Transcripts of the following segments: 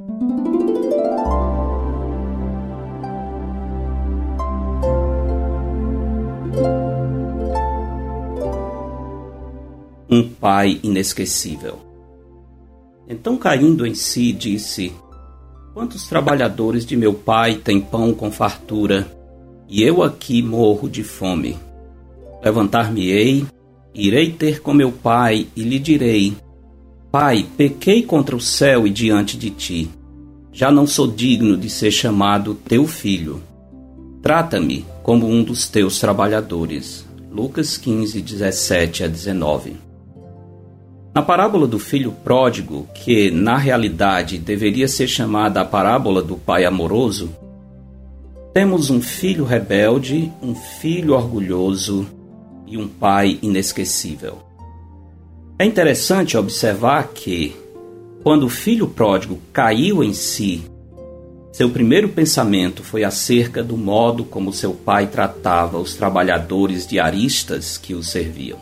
Um pai inesquecível. Então, caindo em si, disse: Quantos trabalhadores de meu pai têm pão com fartura, e eu aqui morro de fome? Levantar-me-ei, irei ter com meu pai e lhe direi: Pai, pequei contra o céu e diante de ti. Já não sou digno de ser chamado teu filho. Trata-me como um dos teus trabalhadores. Lucas 15, 17 a 19. Na parábola do filho pródigo, que na realidade deveria ser chamada a parábola do pai amoroso, temos um filho rebelde, um filho orgulhoso e um pai inesquecível. É interessante observar que, quando o filho pródigo caiu em si, seu primeiro pensamento foi acerca do modo como seu pai tratava os trabalhadores diaristas que o serviam.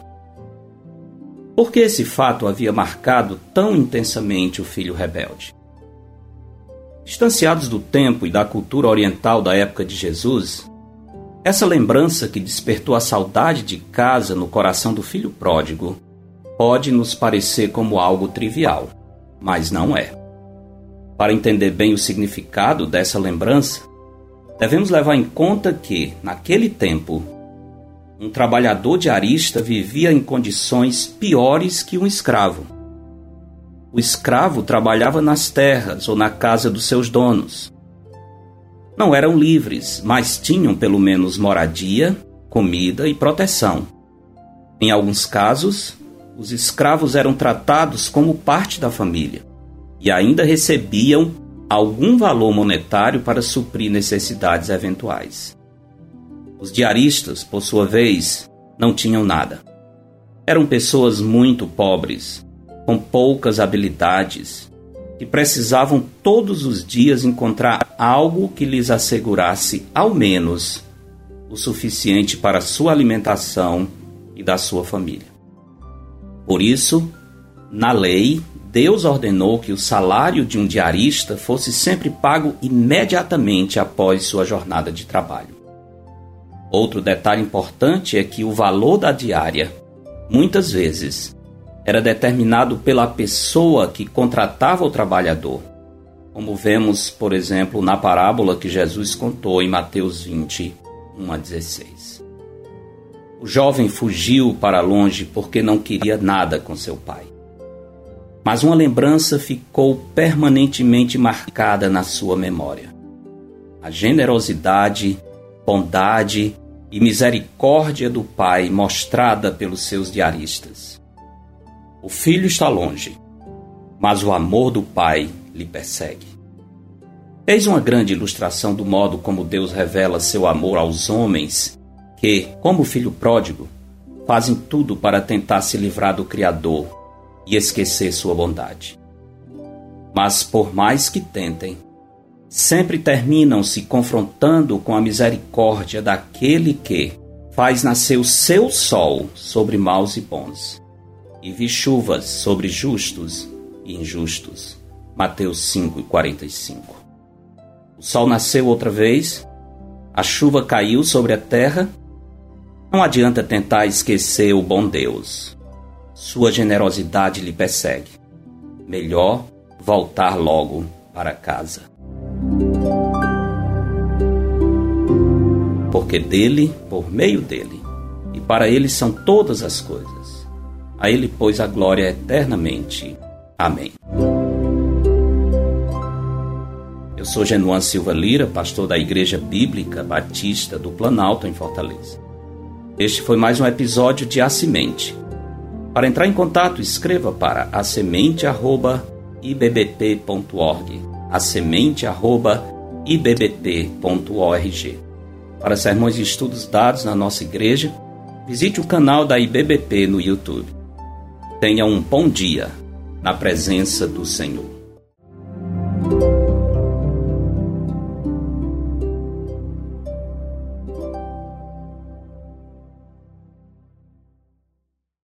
Por que esse fato havia marcado tão intensamente o filho rebelde? Distanciados do tempo e da cultura oriental da época de Jesus, essa lembrança que despertou a saudade de casa no coração do filho pródigo pode nos parecer como algo trivial, mas não é. Para entender bem o significado dessa lembrança, devemos levar em conta que, naquele tempo, um trabalhador diarista vivia em condições piores que um escravo. O escravo trabalhava nas terras ou na casa dos seus donos. Não eram livres, mas tinham pelo menos moradia, comida e proteção. Em alguns casos, os escravos eram tratados como parte da família e ainda recebiam algum valor monetário para suprir necessidades eventuais. Os diaristas, por sua vez, não tinham nada. Eram pessoas muito pobres, com poucas habilidades, que precisavam todos os dias encontrar algo que lhes assegurasse, ao menos, o suficiente para sua alimentação e da sua família. Por isso, na lei, Deus ordenou que o salário de um diarista fosse sempre pago imediatamente após sua jornada de trabalho. Outro detalhe importante é que o valor da diária, muitas vezes, era determinado pela pessoa que contratava o trabalhador, como vemos, por exemplo, na parábola que Jesus contou em Mateus 20, 1 a 16. O jovem fugiu para longe porque não queria nada com seu pai. Mas uma lembrança ficou permanentemente marcada na sua memória. A generosidade bondade e misericórdia do Pai mostrada pelos seus diaristas. O filho está longe, mas o amor do Pai lhe persegue. Eis uma grande ilustração do modo como Deus revela seu amor aos homens que, como filho pródigo, fazem tudo para tentar se livrar do Criador e esquecer sua bondade. Mas por mais que tentem, sempre terminam se confrontando com a misericórdia daquele que faz nascer o seu sol sobre maus e bons, e vi chuvas sobre justos e injustos. Mateus 5:45. O sol nasceu outra vez, a chuva caiu sobre a terra. Não adianta tentar esquecer o bom Deus. Sua generosidade lhe persegue. Melhor voltar logo para casa. Porque dele, por meio dele, e para ele são todas as coisas. A ele, pois, a glória eternamente. Amém. Eu sou Genuan Silva Lira, pastor da Igreja Bíblica Batista do Planalto, em Fortaleza. Este foi mais um episódio de A Semente. Para entrar em contato, escreva para asemente.ibbp.org asemente.ibbp.org. Para sermões e estudos dados na nossa igreja, visite o canal da IBBP no YouTube. Tenha um bom dia na presença do Senhor.